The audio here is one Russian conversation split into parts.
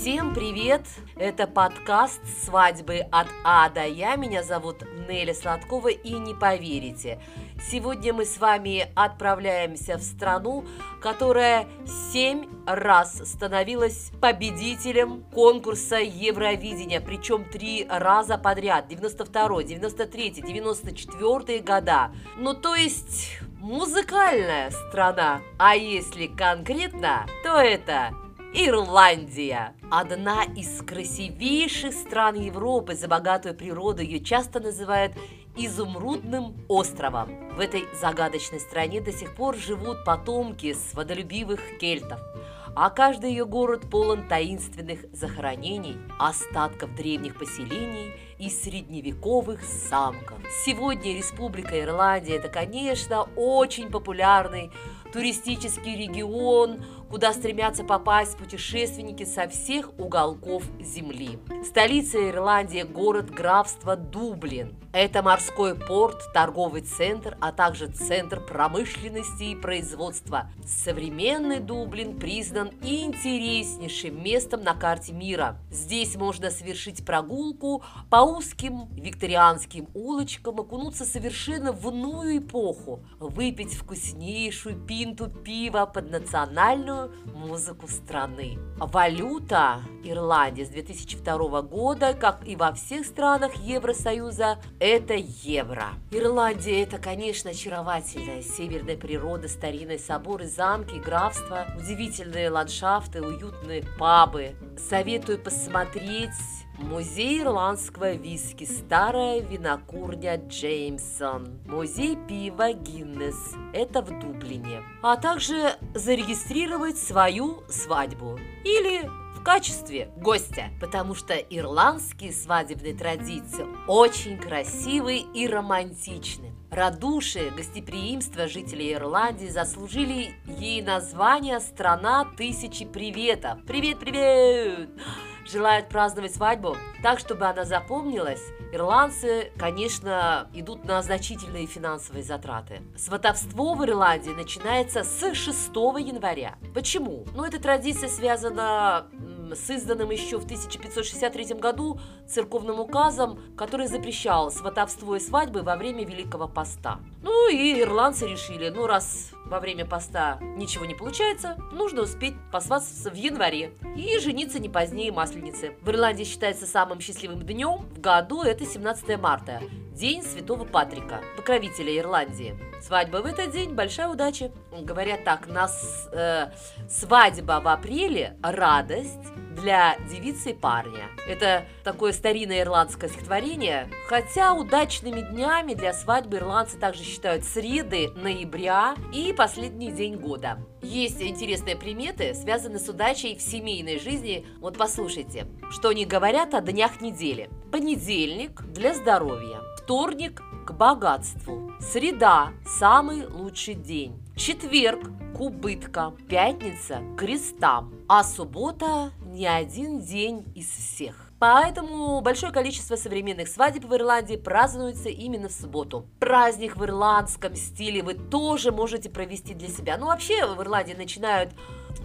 Всем привет! Это подкаст «Свадьбы от А до Я». Меня зовут Неля Сладкова и не поверите, сегодня мы с вами отправляемся в страну, которая семь раз становилась победителем конкурса Евровидения, причем три раза подряд, 92 93 94 года. Ну, то есть музыкальная страна. А если конкретно, то это Ирландия. Одна из красивейших стран Европы за богатую природу. Ее часто называют изумрудным островом. В этой загадочной стране до сих пор живут потомки сводолюбивых кельтов а каждый ее город полон таинственных захоронений, остатков древних поселений и средневековых замков. Сегодня Республика Ирландия – это, конечно, очень популярный туристический регион, куда стремятся попасть путешественники со всех уголков земли. Столица Ирландии – город графства Дублин. Это морской порт, торговый центр, а также центр промышленности и производства. Современный Дублин признан интереснейшим местом на карте мира. Здесь можно совершить прогулку по узким викторианским улочкам, окунуться совершенно в иную эпоху, выпить вкуснейшую пинту пива под национальную музыку страны. Валюта Ирландии с 2002 года, как и во всех странах Евросоюза, это евро. Ирландия – это, конечно, очаровательная северная природа, старинные соборы, замки, графства, удивительные ландшафты, уютные пабы. Советую посмотреть Музей ирландского виски «Старая винокурня Джеймсон», музей пива «Гиннес» – это в Дублине, а также зарегистрировать свою свадьбу или в качестве гостя, потому что ирландские свадебные традиции очень красивые и романтичны. Радушие, гостеприимство жителей Ирландии заслужили ей название «Страна тысячи приветов». Привет-привет! Желают праздновать свадьбу так, чтобы она запомнилась, ирландцы, конечно, идут на значительные финансовые затраты. Сватовство в Ирландии начинается с 6 января. Почему? Ну, эта традиция связана с изданным еще в 1563 году церковным указом, который запрещал сватовство и свадьбы во время Великого Поста. Ну и ирландцы решили, ну раз во время поста ничего не получается, нужно успеть посвататься в январе и жениться не позднее Масленицы. В Ирландии считается самым счастливым днем в году это 17 марта, День Святого Патрика, покровителя Ирландии. Свадьба в этот день – большая удача. Говорят так, нас э, свадьба в апреле – радость, для девицы и парня. Это такое старинное ирландское стихотворение. Хотя удачными днями для свадьбы ирландцы также считают среды ноября и последний день года. Есть интересные приметы, связанные с удачей в семейной жизни. Вот послушайте, что они говорят о днях недели. Понедельник для здоровья, вторник к богатству, среда – самый лучший день, четверг – к убыткам, пятница – к крестам, а суббота не один день из всех. Поэтому большое количество современных свадеб в Ирландии празднуется именно в субботу. Праздник в ирландском стиле вы тоже можете провести для себя. Ну, вообще в Ирландии начинают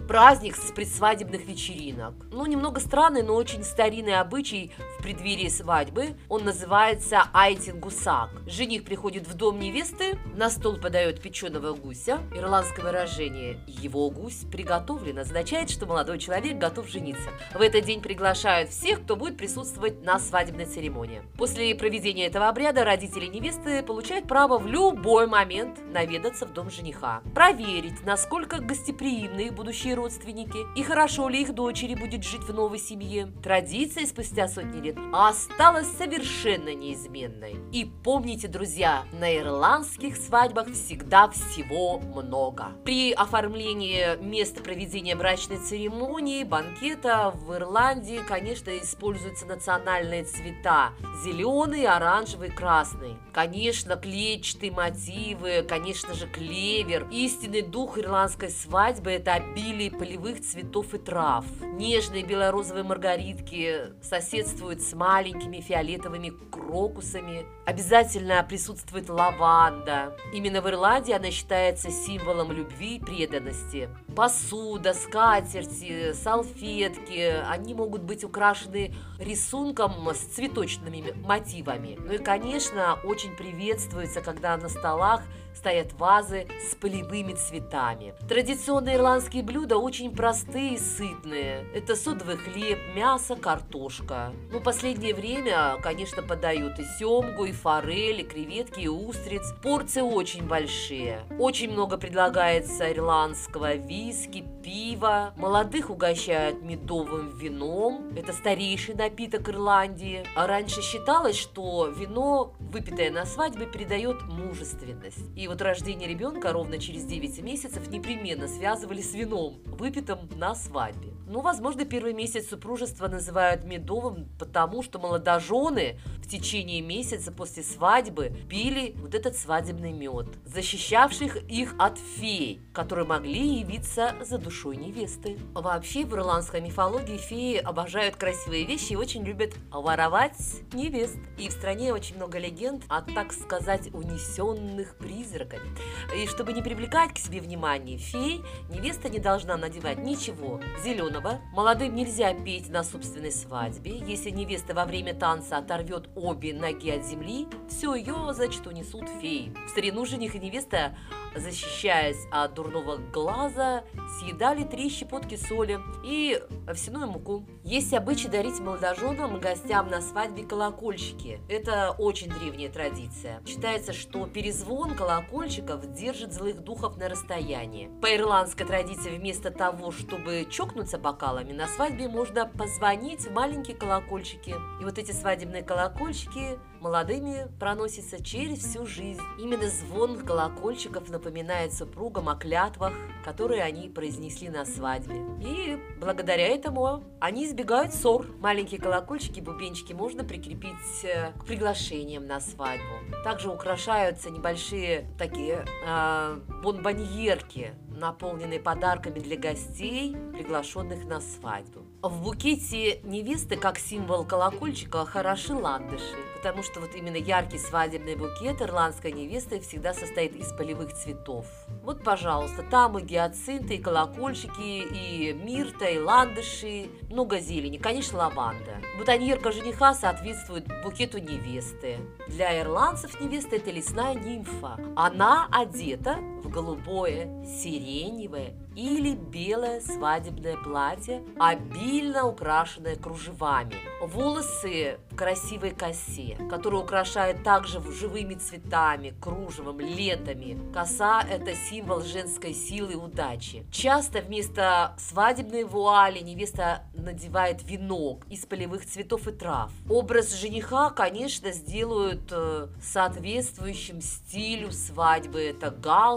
праздник с предсвадебных вечеринок. Ну, немного странный, но очень старинный обычай в преддверии свадьбы. Он называется айтингусак. Жених приходит в дом невесты, на стол подает печеного гуся. Ирландское выражение «его гусь приготовлен» означает, что молодой человек готов жениться. В этот день приглашают всех, кто будет присутствовать на свадебной церемонии. После проведения этого обряда родители невесты получают право в любой момент наведаться в дом жениха, проверить, насколько гостеприимные будущие родственники и хорошо ли их дочери будет жить в новой семье. Традиция спустя сотни лет осталась совершенно неизменной. И помните, друзья, на ирландских свадьбах всегда всего много. При оформлении места проведения брачной церемонии, банкета в Ирландии, конечно, используются национальные цвета. Зеленый, оранжевый, красный. Конечно, клетчатые мотивы, конечно же, клевер. Истинный дух ирландской свадьбы – это обилие обилие полевых цветов и трав. Нежные белорозовые маргаритки соседствуют с маленькими фиолетовыми крокусами. Обязательно присутствует лаванда. Именно в Ирландии она считается символом любви и преданности. Посуда, скатерти, салфетки, они могут быть украшены рисунком с цветочными мотивами. Ну и, конечно, очень приветствуется, когда на столах стоят вазы с полевыми цветами. Традиционные ирландские блюда очень простые и сытные. Это содовый хлеб, мясо, картошка. Ну, последнее время, конечно, подают и семгу, и форель, и креветки, и устриц. Порции очень большие. Очень много предлагается ирландского виски, пива. Молодых угощают медовым вином. Это старейший напиток Ирландии. А раньше считалось, что вино, выпитое на свадьбе, передает мужественность. И вот рождение ребенка ровно через 9 месяцев непременно связывали с вином, выпитым на свадьбе. Ну, возможно, первый месяц супружества называют медовым, потому что молодожены в течение месяца после свадьбы пили вот этот свадебный мед, защищавших их от фей, которые могли явиться за душой невесты. Вообще, в ирландской мифологии феи обожают красивые вещи и очень любят воровать невест. И в стране очень много легенд о, так сказать, унесенных призраками. И чтобы не привлекать к себе внимание фей, невеста не должна надевать ничего зеленого. Молодым нельзя петь на собственной свадьбе. Если невеста во время танца оторвет обе ноги от земли, все ее, значит, унесут феи. В старину жених и невеста защищаясь от дурного глаза, съедали три щепотки соли и овсяную муку. Есть обычай дарить молодоженам и гостям на свадьбе колокольчики. Это очень древняя традиция. Считается, что перезвон колокольчиков держит злых духов на расстоянии. По ирландской традиции вместо того, чтобы чокнуться бокалами, на свадьбе можно позвонить в маленькие колокольчики. И вот эти свадебные колокольчики молодыми проносятся через всю жизнь. Именно звон колокольчиков напоминает супругам о клятвах, которые они произнесли на свадьбе. И благодаря этому они избегают ссор. Маленькие колокольчики, бубенчики можно прикрепить э, к приглашениям на свадьбу. Также украшаются небольшие такие э, бонбоньерки, наполненные подарками для гостей, приглашенных на свадьбу. В букете невесты, как символ колокольчика, хороши ландыши, потому что вот именно яркий свадебный букет ирландской невесты всегда состоит из полевых цветов. Вот, пожалуйста, там и гиацинты, и колокольчики, и мирта, и ландыши, много зелени, конечно, лаванда. Бутоньерка жениха соответствует букету невесты. Для ирландцев невеста – это лесная нимфа. Она одета в голубое, сиреневое или белое свадебное платье, обильно украшенное кружевами. Волосы в красивой косе, которую украшают также живыми цветами, кружевом, лентами. Коса – это символ женской силы и удачи. Часто вместо свадебной вуали невеста надевает венок из полевых цветов и трав. Образ жениха, конечно, сделают э, соответствующим стилю свадьбы. Это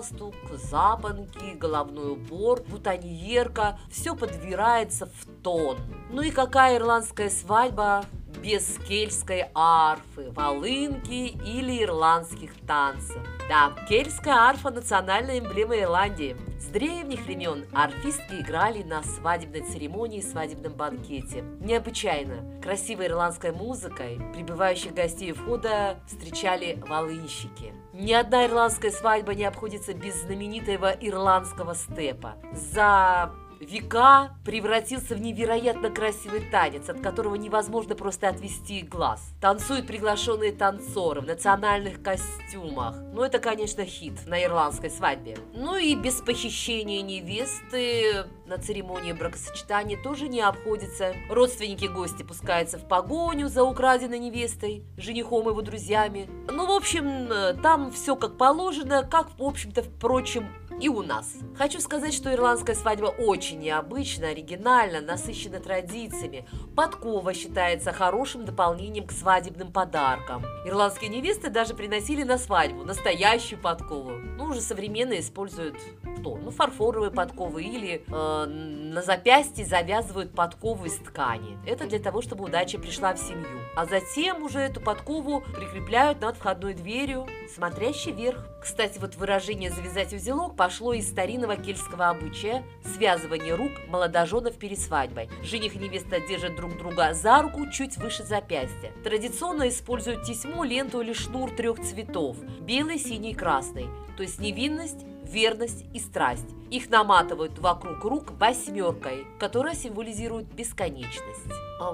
галстук, запонки, головной убор, бутоньерка, все подбирается в тон. Ну и какая ирландская свадьба без кельтской арфы, волынки или ирландских танцев. Да, кельтская арфа – национальная эмблема Ирландии. С древних времен арфистки играли на свадебной церемонии и свадебном банкете. Необычайно красивой ирландской музыкой прибывающих гостей входа встречали волынщики. Ни одна ирландская свадьба не обходится без знаменитого ирландского степа. За века превратился в невероятно красивый танец, от которого невозможно просто отвести глаз. Танцуют приглашенные танцоры в национальных костюмах. Ну, это, конечно, хит на ирландской свадьбе. Ну и без похищения невесты на церемонии бракосочетания тоже не обходится. Родственники гости пускаются в погоню за украденной невестой, женихом и его друзьями. Ну, в общем, там все как положено, как, в общем-то, впрочем, и у нас. Хочу сказать, что ирландская свадьба очень необычна, оригинальна, насыщена традициями. Подкова считается хорошим дополнением к свадебным подаркам. Ирландские невесты даже приносили на свадьбу настоящую подкову. Ну, уже современные используют что? Ну, фарфоровые подковы или э, на запястье завязывают подкову из ткани. Это для того, чтобы удача пришла в семью. А затем уже эту подкову прикрепляют над входной дверью, смотрящей вверх. Кстати, вот выражение «завязать узелок» пошло из старинного кельтского обычая связывания рук молодоженов перед свадьбой. Жених и невеста держат друг друга за руку чуть выше запястья. Традиционно используют тесьму, ленту или шнур трех цветов – белый, синий, красный. То есть невинность, верность и страсть. Их наматывают вокруг рук восьмеркой, которая символизирует бесконечность.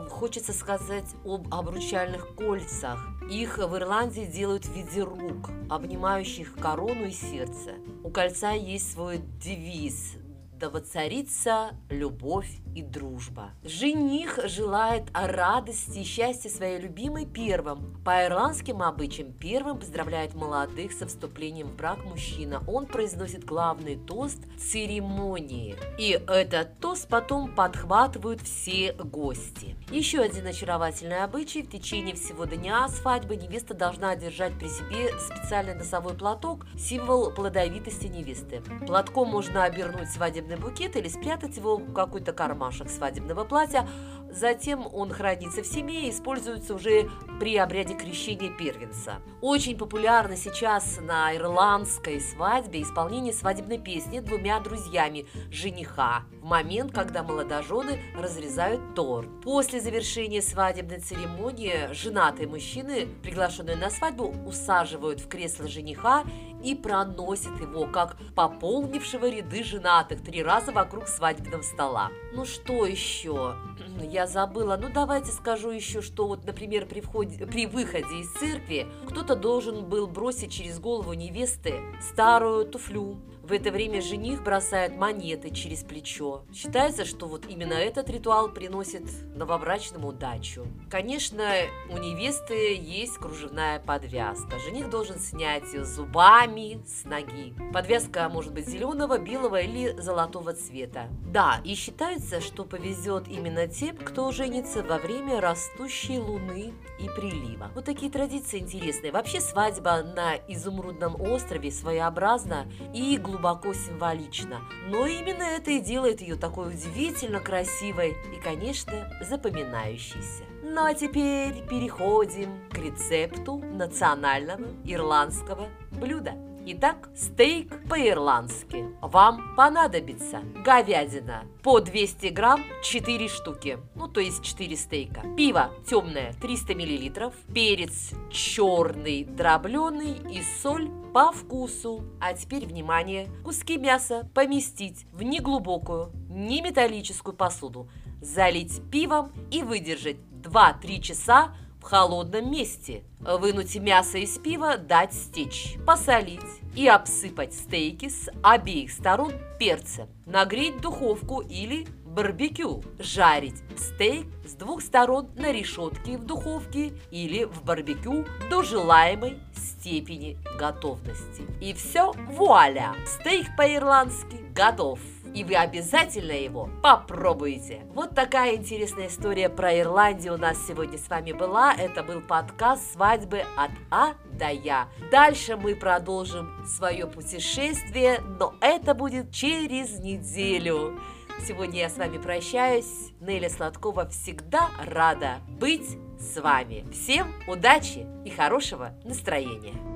Хочется сказать об обручальных кольцах. Их в Ирландии делают в виде рук, обнимающих корону и сердце. У кольца есть свой девиз да воцарится любовь и дружба. Жених желает о радости и счастье своей любимой первым. По ирландским обычаям первым поздравляет молодых со вступлением в брак мужчина. Он произносит главный тост церемонии. И этот тост потом подхватывают все гости. Еще один очаровательный обычай. В течение всего дня свадьбы невеста должна держать при себе специальный носовой платок, символ плодовитости невесты. Платком можно обернуть свадебный букет или спрятать его в какой-то кармашек свадебного платья. Затем он хранится в семье и используется уже при обряде крещения первенца. Очень популярно сейчас на ирландской свадьбе исполнение свадебной песни двумя друзьями жениха в момент, когда молодожены разрезают торт. После завершения свадебной церемонии женатые мужчины, приглашенные на свадьбу, усаживают в кресло жениха и проносят его, как пополнившего ряды женатых три раза вокруг свадебного стола. Ну что еще? Я забыла. Ну давайте скажу еще, что вот, например, при, входе, при выходе из церкви кто-то должен был бросить через голову невесты старую туфлю. В это время жених бросает монеты через плечо. Считается, что вот именно этот ритуал приносит новобрачным удачу. Конечно, у невесты есть кружевная подвязка. Жених должен снять ее зубами с ноги. Подвязка может быть зеленого, белого или золотого цвета. Да, и считается, что повезет именно тем, кто женится во время растущей луны и прилива. Вот такие традиции интересные. Вообще свадьба на Изумрудном острове своеобразна и глубоко глубоко символично. Но именно это и делает ее такой удивительно красивой и, конечно, запоминающейся. Ну а теперь переходим к рецепту национального ирландского блюда. Итак, стейк по-ирландски. Вам понадобится говядина по 200 грамм 4 штуки, ну то есть 4 стейка. Пиво темное 300 миллилитров, перец черный дробленый и соль по вкусу. А теперь, внимание, куски мяса поместить в неглубокую, не металлическую посуду, залить пивом и выдержать 2-3 часа холодном месте. Вынуть мясо из пива, дать стечь, посолить и обсыпать стейки с обеих сторон перцем. Нагреть духовку или барбекю. Жарить стейк с двух сторон на решетке в духовке или в барбекю до желаемой степени готовности. И все, вуаля! Стейк по-ирландски готов! И вы обязательно его попробуете. Вот такая интересная история про Ирландию у нас сегодня с вами была. Это был подкаст «Свадьбы от А до Я». Дальше мы продолжим свое путешествие, но это будет через неделю. Сегодня я с вами прощаюсь. Неля Сладкова всегда рада быть с вами. Всем удачи и хорошего настроения!